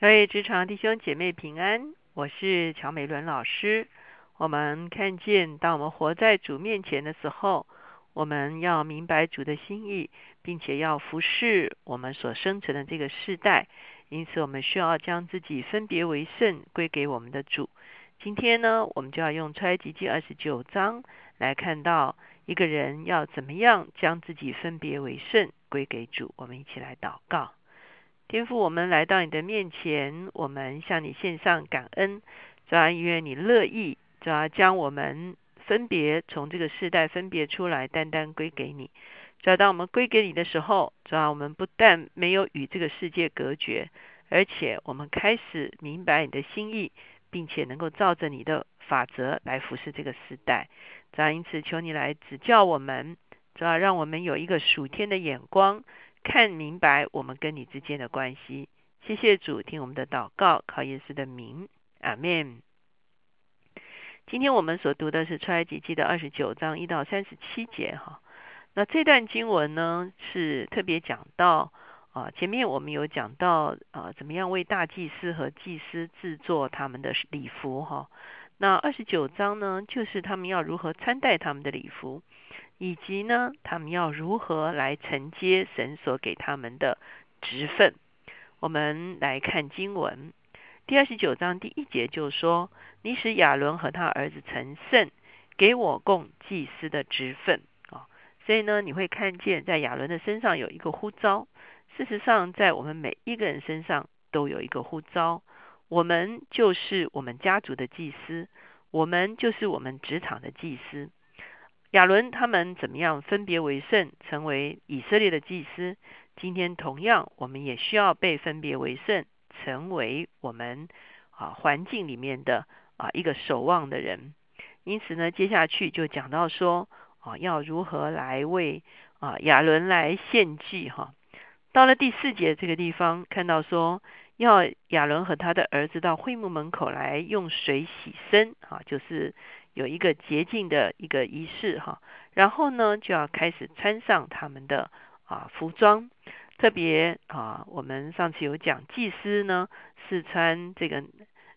各位职场弟兄姐妹平安，我是乔美伦老师。我们看见，当我们活在主面前的时候，我们要明白主的心意，并且要服侍我们所生存的这个世代。因此，我们需要将自己分别为圣，归给我们的主。今天呢，我们就要用出埃及记二十九章来看到一个人要怎么样将自己分别为圣，归给主。我们一起来祷告。天父，我们来到你的面前，我们向你献上感恩。主啊，愿你乐意，主啊，将我们分别从这个世代分别出来，单单归给你。主啊，当我们归给你的时候，主啊，我们不但没有与这个世界隔绝，而且我们开始明白你的心意，并且能够照着你的法则来服侍这个时代。主啊，因此求你来指教我们，主啊，让我们有一个属天的眼光。看明白我们跟你之间的关系，谢谢主听我们的祷告，靠耶稣的名，阿门。今天我们所读的是出埃及记的二十九章一到三十七节哈。那这段经文呢是特别讲到啊，前面我们有讲到啊，怎么样为大祭司和祭司制作他们的礼服哈。那二十九章呢，就是他们要如何穿戴他们的礼服。以及呢，他们要如何来承接神所给他们的职分？我们来看经文第二十九章第一节，就说：“你使亚伦和他儿子成圣，给我供祭司的职分。”啊，所以呢，你会看见在亚伦的身上有一个呼召。事实上，在我们每一个人身上都有一个呼召。我们就是我们家族的祭司，我们就是我们职场的祭司。亚伦他们怎么样分别为圣，成为以色列的祭司？今天同样，我们也需要被分别为圣，成为我们啊环境里面的啊一个守望的人。因此呢，接下去就讲到说啊，要如何来为啊亚伦来献祭哈。到了第四节这个地方，看到说要亚伦和他的儿子到会幕门口来用水洗身啊，就是。有一个洁净的一个仪式哈，然后呢就要开始穿上他们的啊服装，特别啊我们上次有讲祭司呢是穿这个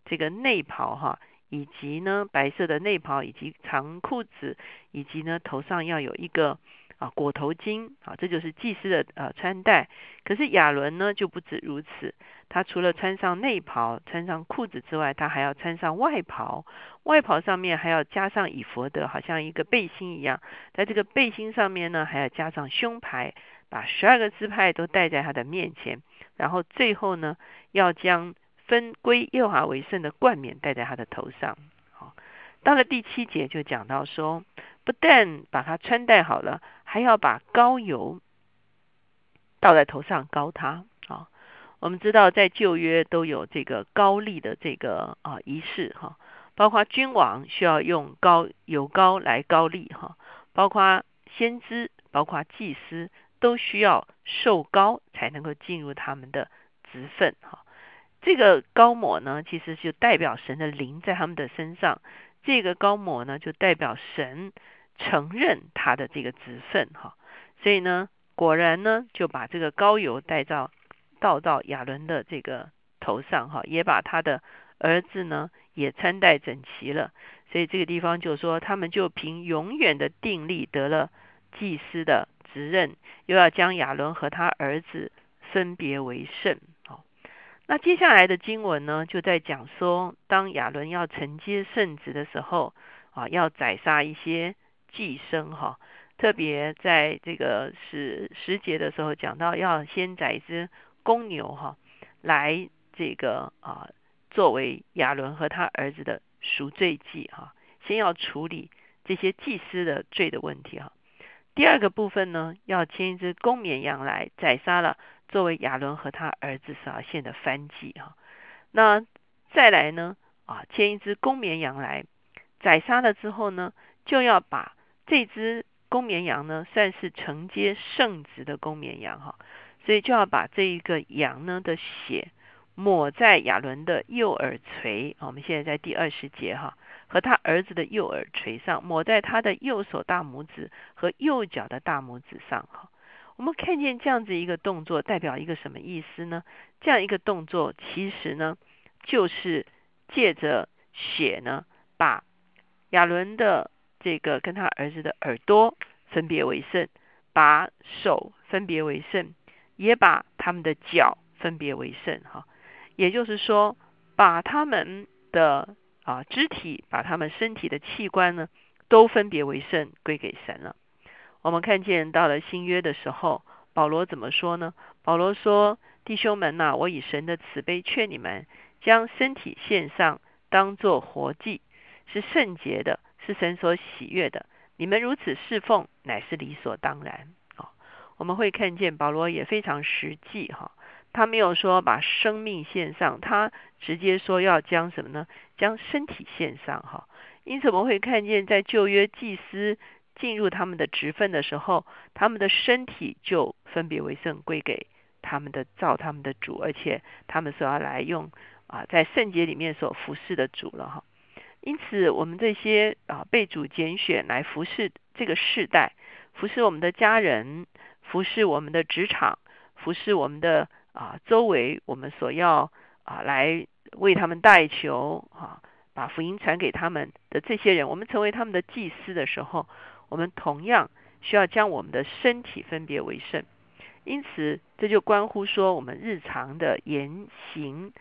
这个内袍哈，以及呢白色的内袍以及长裤子，以及呢头上要有一个。啊，裹头巾啊，这就是祭司的呃穿戴。可是亚伦呢就不止如此，他除了穿上内袍、穿上裤子之外，他还要穿上外袍。外袍上面还要加上以佛的，好像一个背心一样。在这个背心上面呢，还要加上胸牌，把十二个支派都戴在他的面前。然后最后呢，要将分归耶和华为圣的冠冕戴在他的头上。好，到了第七节就讲到说。不但把它穿戴好了，还要把膏油倒在头上膏他啊。我们知道在旧约都有这个高丽的这个啊仪式哈，包括君王需要用膏油膏来高丽哈，包括先知、包括祭司都需要受膏才能够进入他们的职分哈。这个膏抹呢，其实就代表神的灵在他们的身上。这个膏抹呢，就代表神承认他的这个职分哈，所以呢，果然呢，就把这个膏油带到倒到亚伦的这个头上哈，也把他的儿子呢也穿戴整齐了，所以这个地方就说，他们就凭永远的定力得了祭司的职任，又要将亚伦和他儿子分别为圣。那接下来的经文呢，就在讲说，当亚伦要承接圣职的时候，啊，要宰杀一些寄生哈。特别在这个十十节的时候讲到，要先宰一只公牛哈，来这个啊，作为亚伦和他儿子的赎罪祭哈。先要处理这些祭司的罪的问题哈。第二个部分呢，要牵一只公绵羊来宰杀了。作为亚伦和他儿子所献的燔祭哈，那再来呢啊，牵一只公绵羊来宰杀了之后呢，就要把这只公绵羊呢，算是承接圣职的公绵羊哈，所以就要把这一个羊呢的血抹在亚伦的右耳垂，我们现在在第二十节哈，和他儿子的右耳垂上，抹在他的右手大拇指和右脚的大拇指上哈。我们看见这样子一个动作，代表一个什么意思呢？这样一个动作，其实呢，就是借着血呢，把亚伦的这个跟他儿子的耳朵分别为圣，把手分别为圣，也把他们的脚分别为圣。哈，也就是说，把他们的啊肢体，把他们身体的器官呢，都分别为圣，归给神了。我们看见到了新约的时候，保罗怎么说呢？保罗说：“弟兄们呐，我以神的慈悲劝你们，将身体献上，当作活祭，是圣洁的，是神所喜悦的。你们如此侍奉，乃是理所当然。”啊，我们会看见保罗也非常实际哈，他没有说把生命献上，他直接说要将什么呢？将身体献上哈。因此我们会看见在旧约祭司。进入他们的职分的时候，他们的身体就分别为圣，归给他们的造他们的主，而且他们所要来用啊，在圣洁里面所服侍的主了哈。因此，我们这些啊被主拣选来服侍这个世代，服侍我们的家人，服侍我们的职场，服侍我们的啊周围，我们所要啊来为他们代求啊，把福音传给他们的这些人，我们成为他们的祭司的时候。我们同样需要将我们的身体分别为圣，因此这就关乎说，我们日常的言行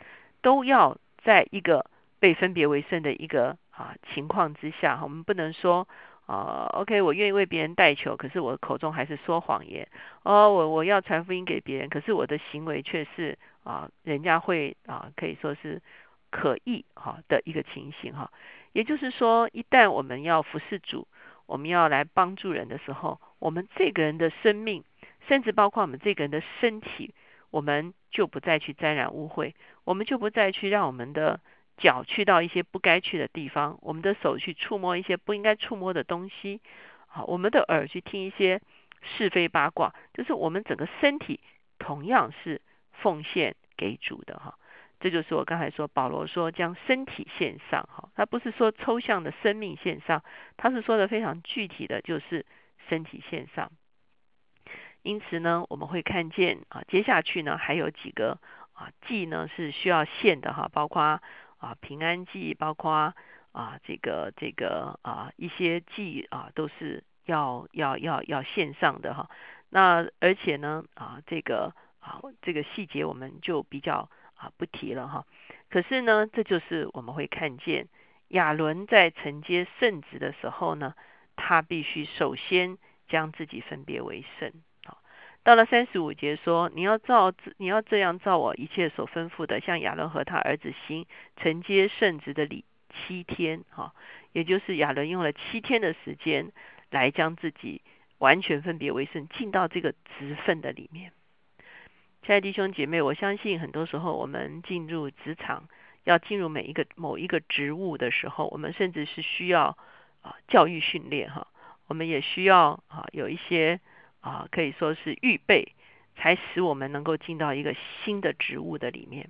都要在一个被分别为圣的一个啊情况之下。我们不能说啊，OK，我愿意为别人代求，可是我口中还是说谎言。哦，我我要传福音给别人，可是我的行为却是啊，人家会啊，可以说是可疑哈的一个情形哈。也就是说，一旦我们要服侍主。我们要来帮助人的时候，我们这个人的生命，甚至包括我们这个人的身体，我们就不再去沾染污秽，我们就不再去让我们的脚去到一些不该去的地方，我们的手去触摸一些不应该触摸的东西，好，我们的耳去听一些是非八卦，就是我们整个身体同样是奉献给主的哈。这就是我刚才说，保罗说将身体献上，哈，他不是说抽象的生命献上，他是说的非常具体的就是身体献上。因此呢，我们会看见啊，接下去呢还有几个啊祭呢是需要献的哈，包括啊平安祭，包括啊这个这个啊一些祭啊都是要要要要线上的哈。那而且呢啊这个啊这个细节我们就比较。啊，不提了哈。可是呢，这就是我们会看见亚伦在承接圣职的时候呢，他必须首先将自己分别为圣。到了三十五节说，你要照你要这样照我一切所吩咐的，像亚伦和他儿子行承接圣职的礼七天。哈，也就是亚伦用了七天的时间来将自己完全分别为圣，进到这个职分的里面。亲爱的弟兄姐妹，我相信很多时候我们进入职场，要进入每一个某一个职务的时候，我们甚至是需要啊教育训练哈，我们也需要啊有一些啊可以说是预备，才使我们能够进到一个新的植物的里面。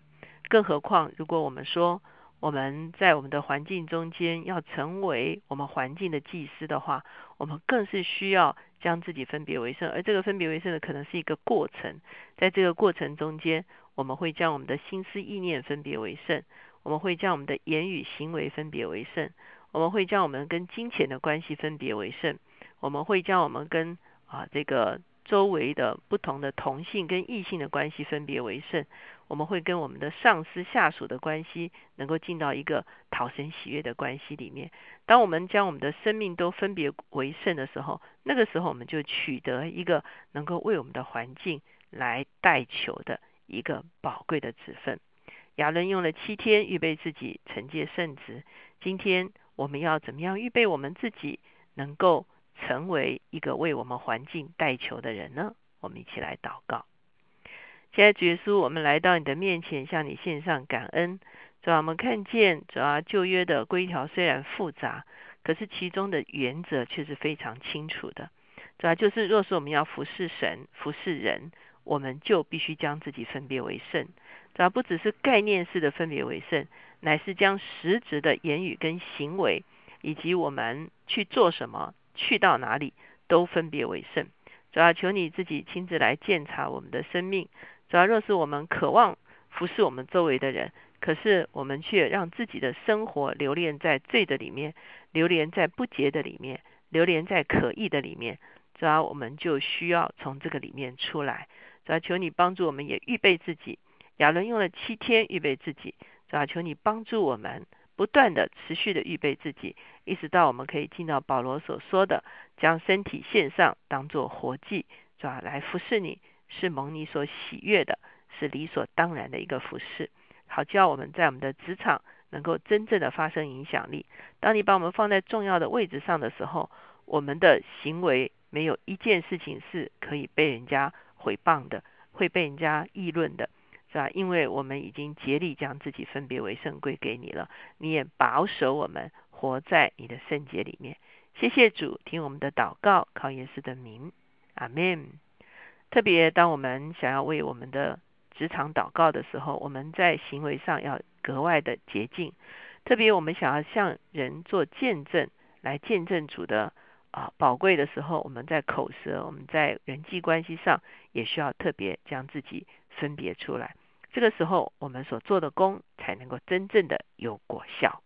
更何况，如果我们说我们在我们的环境中间要成为我们环境的祭司的话，我们更是需要。将自己分别为圣，而这个分别为圣的可能是一个过程，在这个过程中间，我们会将我们的心思意念分别为圣，我们会将我们的言语行为分别为圣，我们会将我们跟金钱的关系分别为圣，我们会将我们跟啊这个。周围的不同的同性跟异性的关系分别为圣，我们会跟我们的上司下属的关系能够进到一个讨神喜悦的关系里面。当我们将我们的生命都分别为圣的时候，那个时候我们就取得一个能够为我们的环境来代求的一个宝贵的子分。亚伦用了七天预备自己承接圣职，今天我们要怎么样预备我们自己能够？成为一个为我们环境代求的人呢？我们一起来祷告。现在主耶稣，我们来到你的面前，向你献上感恩。主要我们看见，主要旧约的规条虽然复杂，可是其中的原则却是非常清楚的。主要就是，若是我们要服侍神、服侍人，我们就必须将自己分别为圣。主要不只是概念式的分别为圣，乃是将实质的言语跟行为，以及我们去做什么。去到哪里都分别为圣，主要求你自己亲自来检查我们的生命。主要若是我们渴望服侍我们周围的人，可是我们却让自己的生活留恋在罪的里面，流连在不洁的里面，流连在可意的里面。主要我们就需要从这个里面出来。主要求你帮助我们，也预备自己。亚伦用了七天预备自己。主要求你帮助我们，不断的、持续的预备自己，一直到我们可以听到保罗所说的，将身体献上，当做活祭，是吧来服侍你，是蒙你所喜悦的，是理所当然的一个服侍。好，叫我们在我们的职场能够真正的发生影响力。当你把我们放在重要的位置上的时候，我们的行为没有一件事情是可以被人家毁谤的，会被人家议论的。是吧？因为我们已经竭力将自己分别为圣归给你了，你也保守我们活在你的圣洁里面。谢谢主，听我们的祷告，靠耶稣的名，阿门。特别当我们想要为我们的职场祷告的时候，我们在行为上要格外的洁净。特别我们想要向人做见证，来见证主的啊宝贵的时候，我们在口舌，我们在人际关系上也需要特别将自己分别出来。这个时候，我们所做的功才能够真正的有果效。